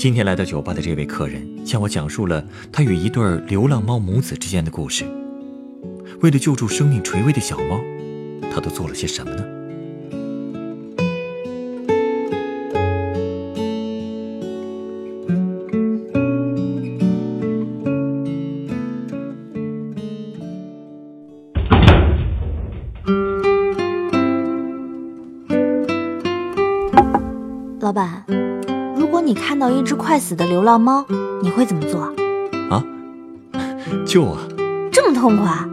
今天来到酒吧的这位客人向我讲述了他与一对流浪猫母子之间的故事。为了救助生命垂危的小猫，他都做了些什么呢？到一只快死的流浪猫，你会怎么做？啊，救啊！这么痛快？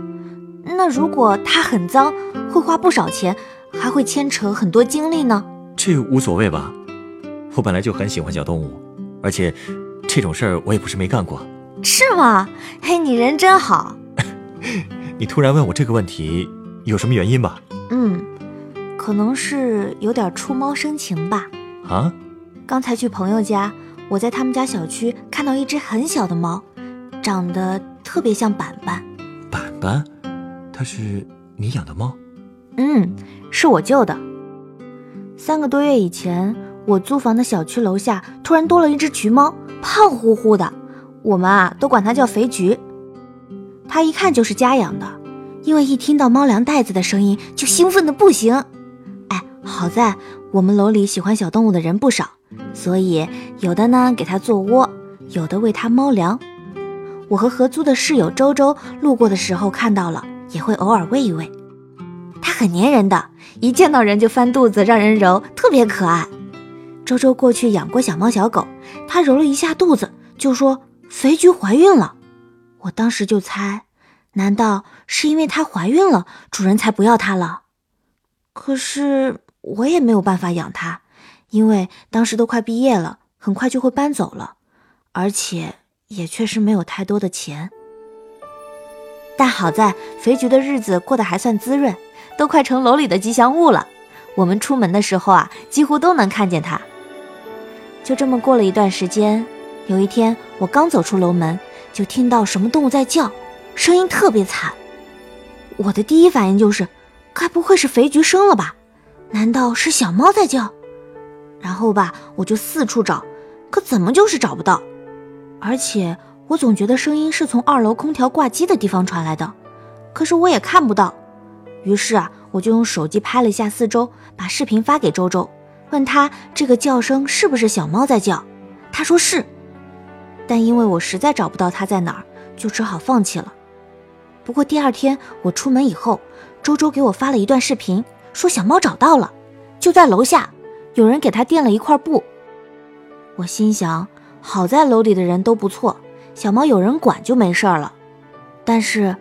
那如果它很脏，会花不少钱，还会牵扯很多精力呢？这无所谓吧？我本来就很喜欢小动物，而且这种事儿我也不是没干过。是吗？嘿，你人真好。你突然问我这个问题，有什么原因吧？嗯，可能是有点触猫生情吧。啊？刚才去朋友家，我在他们家小区看到一只很小的猫，长得特别像板板。板板，它是你养的猫？嗯，是我救的。三个多月以前，我租房的小区楼下突然多了一只橘猫，胖乎乎的，我们啊都管它叫肥橘。它一看就是家养的，因为一听到猫粮袋子的声音就兴奋的不行。哎，好在我们楼里喜欢小动物的人不少，所以有的呢给它做窝，有的喂它猫粮。我和合租的室友周周路过的时候看到了，也会偶尔喂一喂。它很粘人的，一见到人就翻肚子让人揉，特别可爱。周周过去养过小猫小狗，它揉了一下肚子，就说肥橘怀孕了。我当时就猜，难道是因为它怀孕了，主人才不要它了？可是我也没有办法养它，因为当时都快毕业了，很快就会搬走了，而且也确实没有太多的钱。但好在肥橘的日子过得还算滋润，都快成楼里的吉祥物了。我们出门的时候啊，几乎都能看见它。就这么过了一段时间，有一天我刚走出楼门，就听到什么动物在叫，声音特别惨。我的第一反应就是，该不会是肥橘生了吧？难道是小猫在叫？然后吧，我就四处找，可怎么就是找不到。而且我总觉得声音是从二楼空调挂机的地方传来的，可是我也看不到。于是啊，我就用手机拍了一下四周，把视频发给周周，问他这个叫声是不是小猫在叫。他说是，但因为我实在找不到它在哪儿，就只好放弃了。不过第二天我出门以后，周周给我发了一段视频，说小猫找到了，就在楼下，有人给他垫了一块布。我心想，好在楼里的人都不错，小猫有人管就没事儿了。但是，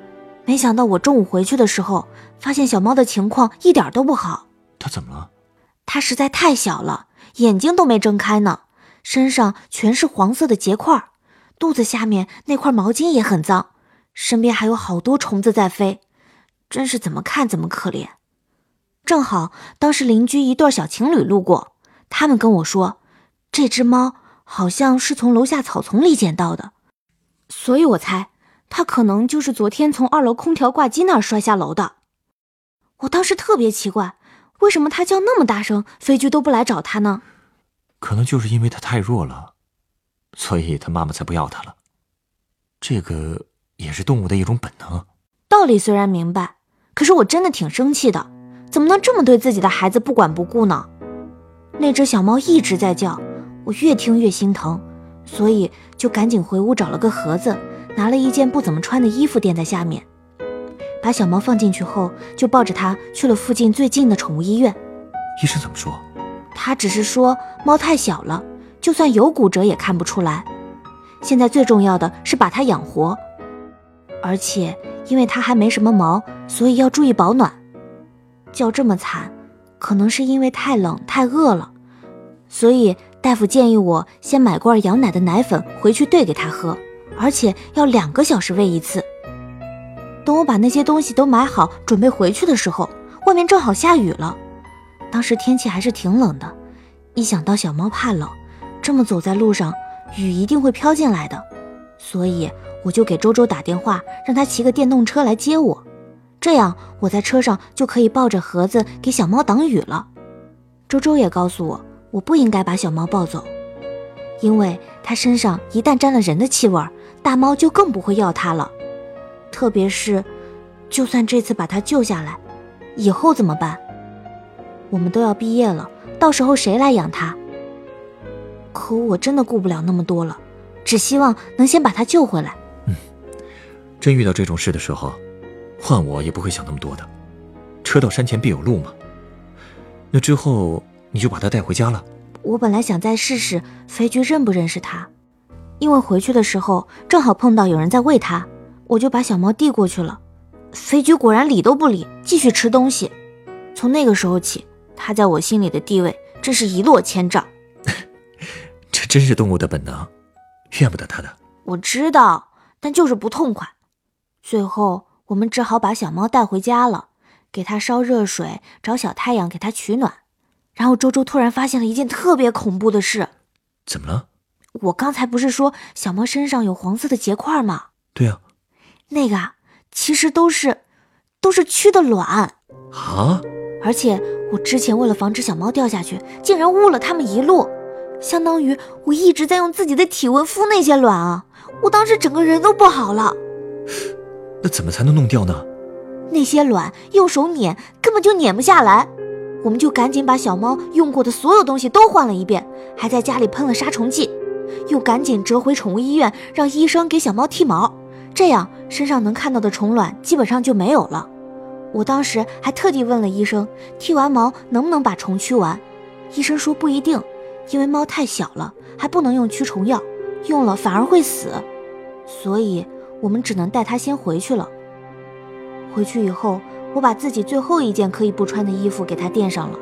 没想到我中午回去的时候，发现小猫的情况一点都不好。它怎么了？它实在太小了，眼睛都没睁开呢，身上全是黄色的结块，肚子下面那块毛巾也很脏，身边还有好多虫子在飞，真是怎么看怎么可怜。正好当时邻居一对小情侣路过，他们跟我说，这只猫好像是从楼下草丛里捡到的，所以我猜它可能就是昨天从二楼空调挂机那儿摔下楼的。我当时特别奇怪，为什么它叫那么大声，飞居都不来找它呢？可能就是因为它太弱了，所以它妈妈才不要它了。这个也是动物的一种本能。道理虽然明白，可是我真的挺生气的，怎么能这么对自己的孩子不管不顾呢？那只小猫一直在叫，我越听越心疼，所以就赶紧回屋找了个盒子，拿了一件不怎么穿的衣服垫在下面，把小猫放进去后，就抱着它去了附近最近的宠物医院。医生怎么说？他只是说猫太小了，就算有骨折也看不出来。现在最重要的是把它养活，而且因为它还没什么毛，所以要注意保暖。叫这么惨，可能是因为太冷太饿了，所以大夫建议我先买罐羊奶的奶粉回去兑给他喝。而且要两个小时喂一次。等我把那些东西都买好，准备回去的时候，外面正好下雨了。当时天气还是挺冷的，一想到小猫怕冷，这么走在路上，雨一定会飘进来的，所以我就给周周打电话，让他骑个电动车来接我。这样我在车上就可以抱着盒子给小猫挡雨了。周周也告诉我，我不应该把小猫抱走，因为它身上一旦沾了人的气味，大猫就更不会要它了。特别是，就算这次把它救下来，以后怎么办？我们都要毕业了，到时候谁来养它？可我真的顾不了那么多了，只希望能先把它救回来。嗯，真遇到这种事的时候。换我也不会想那么多的，车到山前必有路嘛。那之后你就把它带回家了。我本来想再试试肥菊认不认识它，因为回去的时候正好碰到有人在喂它，我就把小猫递过去了。肥菊果然理都不理，继续吃东西。从那个时候起，它在我心里的地位真是一落千丈。这真是动物的本能，怨不得它的。我知道，但就是不痛快。最后。我们只好把小猫带回家了，给它烧热水，找小太阳给它取暖。然后周周突然发现了一件特别恐怖的事。怎么了？我刚才不是说小猫身上有黄色的结块吗？对呀，那个啊，其实都是都是蛆的卵啊！而且我之前为了防止小猫掉下去，竟然误了它们一路，相当于我一直在用自己的体温敷那些卵啊！我当时整个人都不好了。那怎么才能弄掉呢？那些卵用手捻根本就捻不下来，我们就赶紧把小猫用过的所有东西都换了一遍，还在家里喷了杀虫剂，又赶紧折回宠物医院，让医生给小猫剃毛，这样身上能看到的虫卵基本上就没有了。我当时还特地问了医生，剃完毛能不能把虫驱完？医生说不一定，因为猫太小了，还不能用驱虫药，用了反而会死，所以。我们只能带他先回去了。回去以后，我把自己最后一件可以不穿的衣服给他垫上了，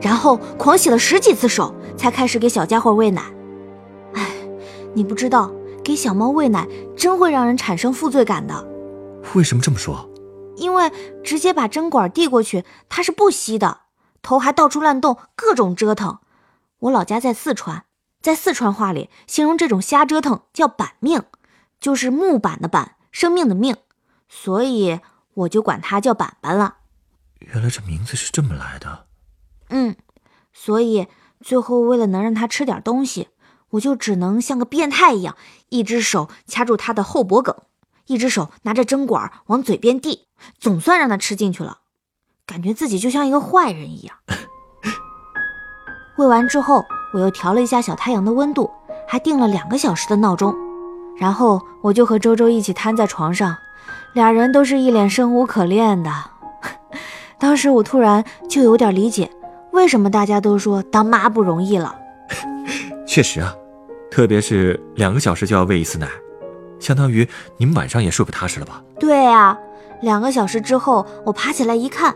然后狂洗了十几次手，才开始给小家伙喂奶。哎，你不知道，给小猫喂奶真会让人产生负罪感的。为什么这么说？因为直接把针管递过去，它是不吸的，头还到处乱动，各种折腾。我老家在四川，在四川话里形容这种瞎折腾叫“板命”。就是木板的板，生命的命，所以我就管它叫板板了。原来这名字是这么来的。嗯，所以最后为了能让它吃点东西，我就只能像个变态一样，一只手掐住它的后脖梗，一只手拿着针管往嘴边递，总算让它吃进去了。感觉自己就像一个坏人一样。喂完之后，我又调了一下小太阳的温度，还定了两个小时的闹钟。然后我就和周周一起瘫在床上，俩人都是一脸生无可恋的。当时我突然就有点理解，为什么大家都说当妈不容易了。确实啊，特别是两个小时就要喂一次奶，相当于你们晚上也睡不踏实了吧？对呀，两个小时之后我爬起来一看，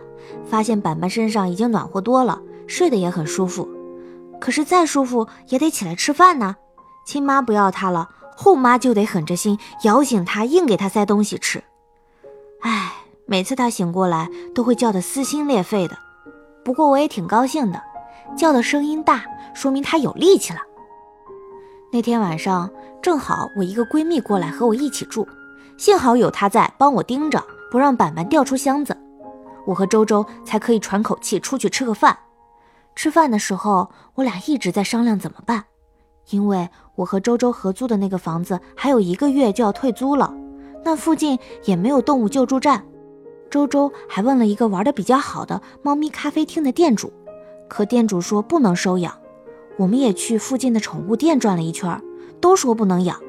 发现板板身上已经暖和多了，睡得也很舒服。可是再舒服也得起来吃饭呢，亲妈不要他了。后妈就得狠着心摇醒他，硬给他塞东西吃。唉，每次他醒过来都会叫得撕心裂肺的。不过我也挺高兴的，叫的声音大，说明他有力气了。那天晚上正好我一个闺蜜过来和我一起住，幸好有她在帮我盯着，不让板板掉出箱子，我和周周才可以喘口气出去吃个饭。吃饭的时候，我俩一直在商量怎么办。因为我和周周合租的那个房子还有一个月就要退租了，那附近也没有动物救助站。周周还问了一个玩的比较好的猫咪咖啡厅的店主，可店主说不能收养。我们也去附近的宠物店转了一圈，都说不能养。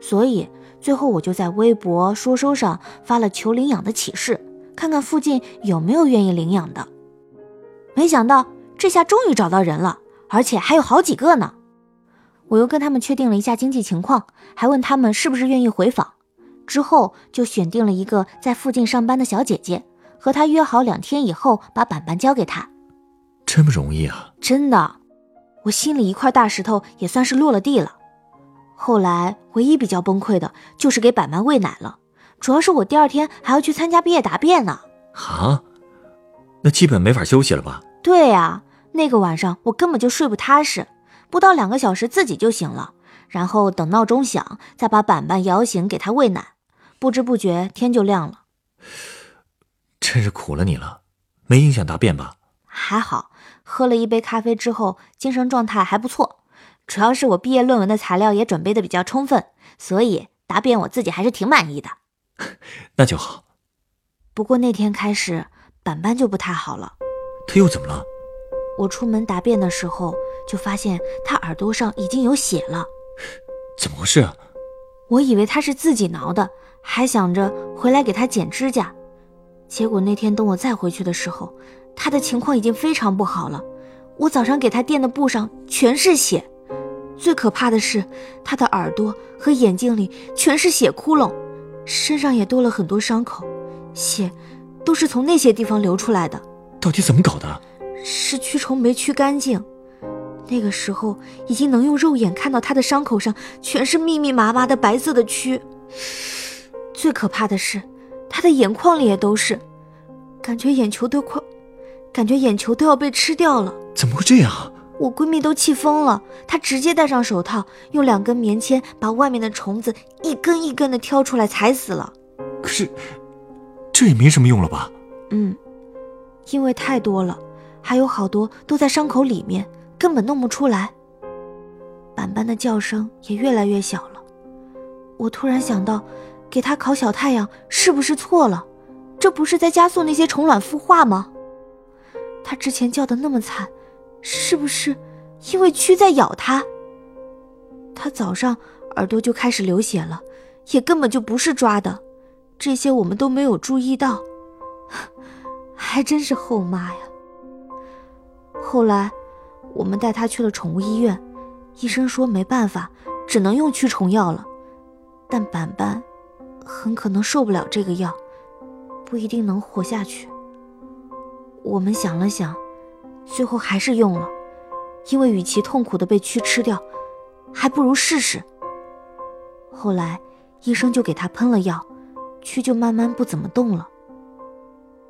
所以最后我就在微博、说说上发了求领养的启事，看看附近有没有愿意领养的。没想到这下终于找到人了，而且还有好几个呢。我又跟他们确定了一下经济情况，还问他们是不是愿意回访。之后就选定了一个在附近上班的小姐姐，和她约好两天以后把板板交给她。真不容易啊！真的，我心里一块大石头也算是落了地了。后来唯一比较崩溃的就是给板板喂奶了，主要是我第二天还要去参加毕业答辩呢。啊，那基本没法休息了吧？对呀，那个晚上我根本就睡不踏实，不到两个小时自己就醒了，然后等闹钟响，再把板板摇醒给他喂奶，不知不觉天就亮了。真是苦了你了，没影响答辩吧？还好，喝了一杯咖啡之后，精神状态还不错。主要是我毕业论文的材料也准备的比较充分，所以答辩我自己还是挺满意的。那就好。不过那天开始，板板就不太好了。他又怎么了？我出门答辩的时候，就发现他耳朵上已经有血了。怎么回事啊？我以为他是自己挠的，还想着回来给他剪指甲。结果那天等我再回去的时候，他的情况已经非常不好了。我早上给他垫的布上全是血。最可怕的是，他的耳朵和眼睛里全是血窟窿，身上也多了很多伤口，血都是从那些地方流出来的。到底怎么搞的？是驱虫没驱干净。那个时候已经能用肉眼看到他的伤口上全是密密麻麻的白色的蛆。最可怕的是，他的眼眶里也都是，感觉眼球都快，感觉眼球都要被吃掉了。怎么会这样？我闺蜜都气疯了，她直接戴上手套，用两根棉签把外面的虫子一根一根的挑出来，踩死了。可是，这也没什么用了吧？嗯，因为太多了，还有好多都在伤口里面，根本弄不出来。板板的叫声也越来越小了。我突然想到，给他烤小太阳是不是错了？这不是在加速那些虫卵孵化吗？他之前叫的那么惨。是不是因为蛆在咬他？他早上耳朵就开始流血了，也根本就不是抓的，这些我们都没有注意到，还真是后妈呀！后来我们带他去了宠物医院，医生说没办法，只能用驱虫药了，但板板很可能受不了这个药，不一定能活下去。我们想了想。最后还是用了，因为与其痛苦的被蛆吃掉，还不如试试。后来医生就给他喷了药，蛆就慢慢不怎么动了。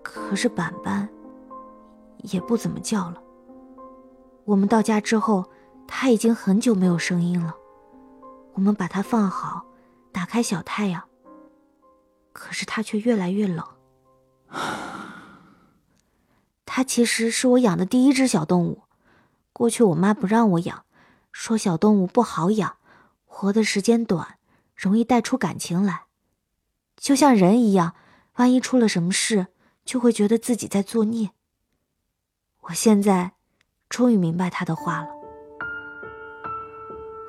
可是板板也不怎么叫了。我们到家之后，他已经很久没有声音了。我们把它放好，打开小太阳，可是它却越来越冷。它其实是我养的第一只小动物。过去我妈不让我养，说小动物不好养，活的时间短，容易带出感情来，就像人一样，万一出了什么事，就会觉得自己在作孽。我现在终于明白他的话了。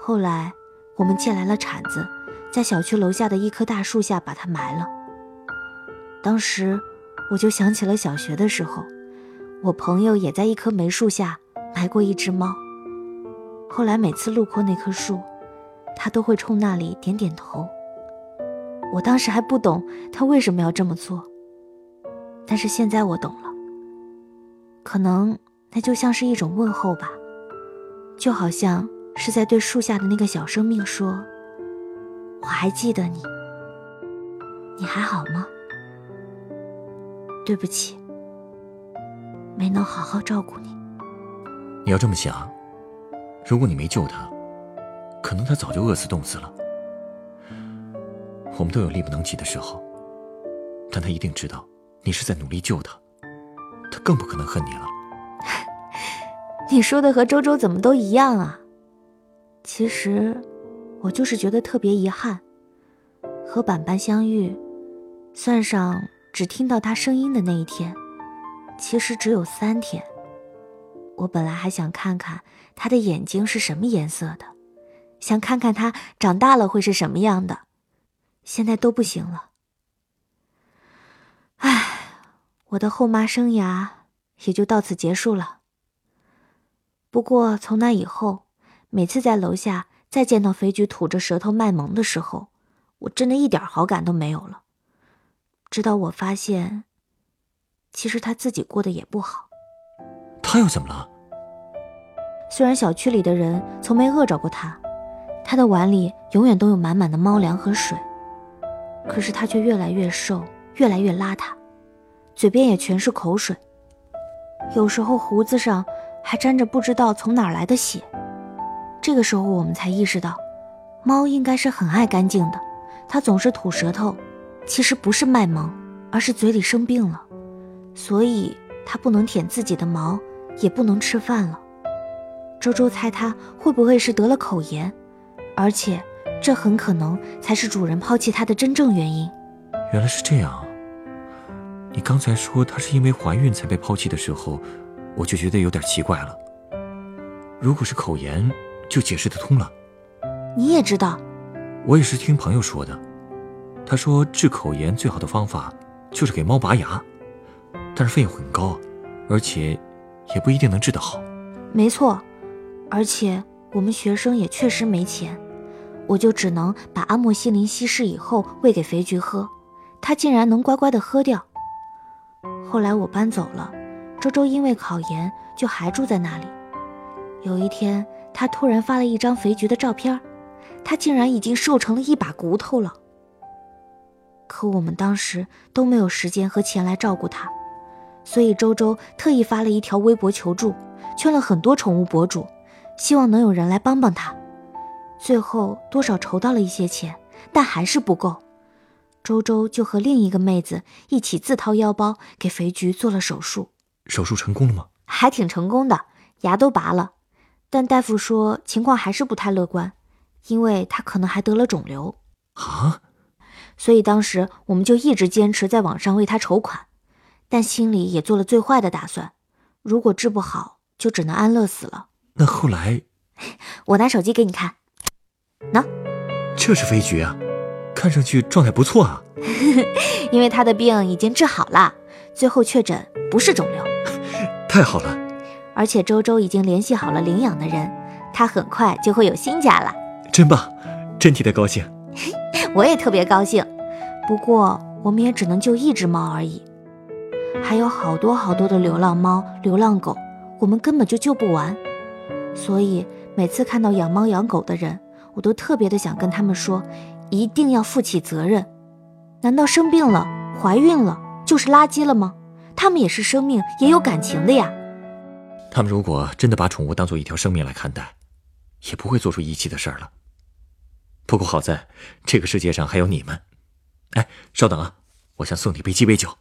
后来我们借来了铲子，在小区楼下的一棵大树下把它埋了。当时我就想起了小学的时候。我朋友也在一棵梅树下埋过一只猫。后来每次路过那棵树，他都会冲那里点点头。我当时还不懂他为什么要这么做，但是现在我懂了。可能那就像是一种问候吧，就好像是在对树下的那个小生命说：“我还记得你，你还好吗？对不起。”没能好好照顾你。你要这么想，如果你没救他，可能他早就饿死冻死了。我们都有力不能及的时候，但他一定知道你是在努力救他，他更不可能恨你了。你说的和周周怎么都一样啊？其实，我就是觉得特别遗憾，和板板相遇，算上只听到他声音的那一天。其实只有三天。我本来还想看看他的眼睛是什么颜色的，想看看他长大了会是什么样的，现在都不行了。唉，我的后妈生涯也就到此结束了。不过从那以后，每次在楼下再见到肥菊吐着舌头卖萌的时候，我真的一点好感都没有了。直到我发现。其实他自己过得也不好，他又怎么了？虽然小区里的人从没饿着过他，他的碗里永远都有满满的猫粮和水，可是他却越来越瘦，越来越邋遢，嘴边也全是口水，有时候胡子上还沾着不知道从哪儿来的血。这个时候，我们才意识到，猫应该是很爱干净的，它总是吐舌头，其实不是卖萌，而是嘴里生病了，所以它不能舔自己的毛，也不能吃饭了。周周猜它会不会是得了口炎，而且这很可能才是主人抛弃它的真正原因。原来是这样。你刚才说它是因为怀孕才被抛弃的时候，我就觉得有点奇怪了。如果是口炎，就解释得通了。你也知道，我也是听朋友说的。他说治口炎最好的方法就是给猫拔牙，但是费用很高，而且也不一定能治得好。没错。而且我们学生也确实没钱，我就只能把阿莫西林稀释以后喂给肥菊喝，它竟然能乖乖的喝掉。后来我搬走了，周周因为考研就还住在那里。有一天，他突然发了一张肥菊的照片，他竟然已经瘦成了一把骨头了。可我们当时都没有时间和钱来照顾他，所以周周特意发了一条微博求助，圈了很多宠物博主。希望能有人来帮帮他，最后多少筹到了一些钱，但还是不够。周周就和另一个妹子一起自掏腰包给肥菊做了手术。手术成功了吗？还挺成功的，牙都拔了，但大夫说情况还是不太乐观，因为他可能还得了肿瘤。啊！所以当时我们就一直坚持在网上为他筹款，但心里也做了最坏的打算：如果治不好，就只能安乐死了。那后来，我拿手机给你看。喏，这是飞菊啊，看上去状态不错啊。因为他的病已经治好了，最后确诊不是肿瘤。太好了！而且周周已经联系好了领养的人，他很快就会有新家了。真棒，真替他高兴。我也特别高兴。不过我们也只能救一只猫而已，还有好多好多的流浪猫、流浪狗，我们根本就救不完。所以每次看到养猫养狗的人，我都特别的想跟他们说，一定要负起责任。难道生病了、怀孕了就是垃圾了吗？他们也是生命，也有感情的呀。他们如果真的把宠物当做一条生命来看待，也不会做出遗弃的事儿了。不过好在这个世界上还有你们。哎，稍等啊，我想送你杯鸡尾酒。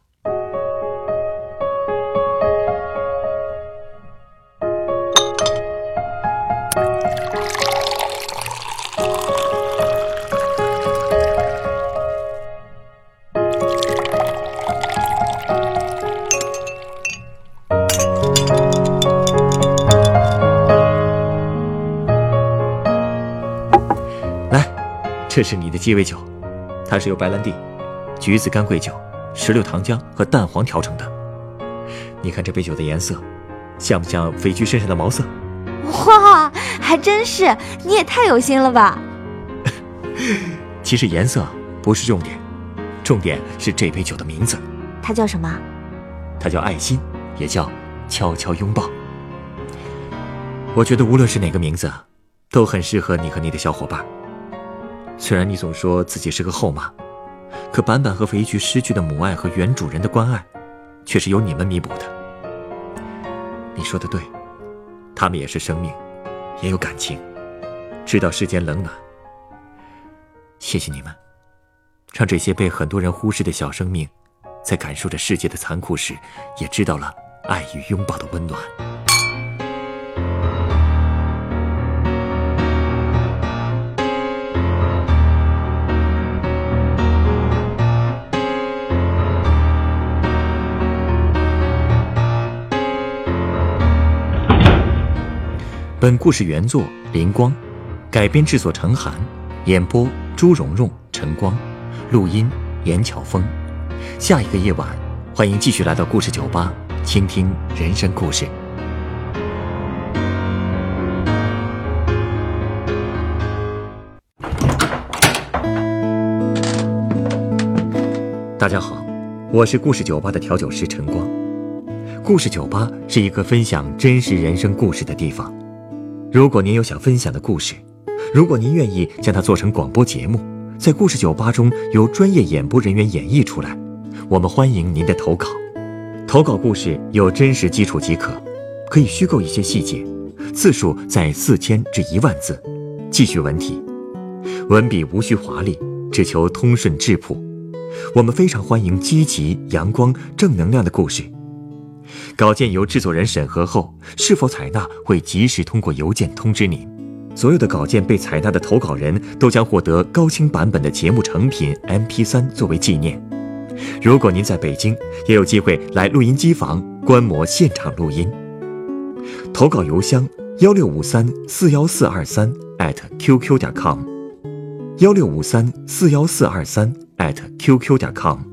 这是你的鸡尾酒，它是由白兰地、橘子干桂酒、石榴糖浆和蛋黄调成的。你看这杯酒的颜色，像不像肥菊身上的毛色？哇，还真是！你也太有心了吧！其实颜色不是重点，重点是这杯酒的名字。它叫什么？它叫爱心，也叫悄悄拥抱。我觉得无论是哪个名字，都很适合你和你的小伙伴。虽然你总说自己是个后妈，可板板和肥菊失去的母爱和原主人的关爱，却是由你们弥补的。你说的对，他们也是生命，也有感情，知道世间冷暖。谢谢你们，让这些被很多人忽视的小生命，在感受着世界的残酷时，也知道了爱与拥抱的温暖。本故事原作林光，改编制作陈寒，演播朱蓉蓉、陈光，录音严巧峰。下一个夜晚，欢迎继续来到故事酒吧，倾听人生故事。大家好，我是故事酒吧的调酒师陈光。故事酒吧是一个分享真实人生故事的地方。如果您有想分享的故事，如果您愿意将它做成广播节目，在故事酒吧中由专业演播人员演绎出来，我们欢迎您的投稿。投稿故事有真实基础即可，可以虚构一些细节，字数在四千至一万字，记叙文体，文笔无需华丽，只求通顺质朴。我们非常欢迎积极、阳光、正能量的故事。稿件由制作人审核后，是否采纳会及时通过邮件通知您。所有的稿件被采纳的投稿人都将获得高清版本的节目成品 MP3 作为纪念。如果您在北京，也有机会来录音机房观摩现场录音。投稿邮箱：幺六五三四幺四二三 @QQ 点 com，幺六五三四幺四二三 @QQ 点 com。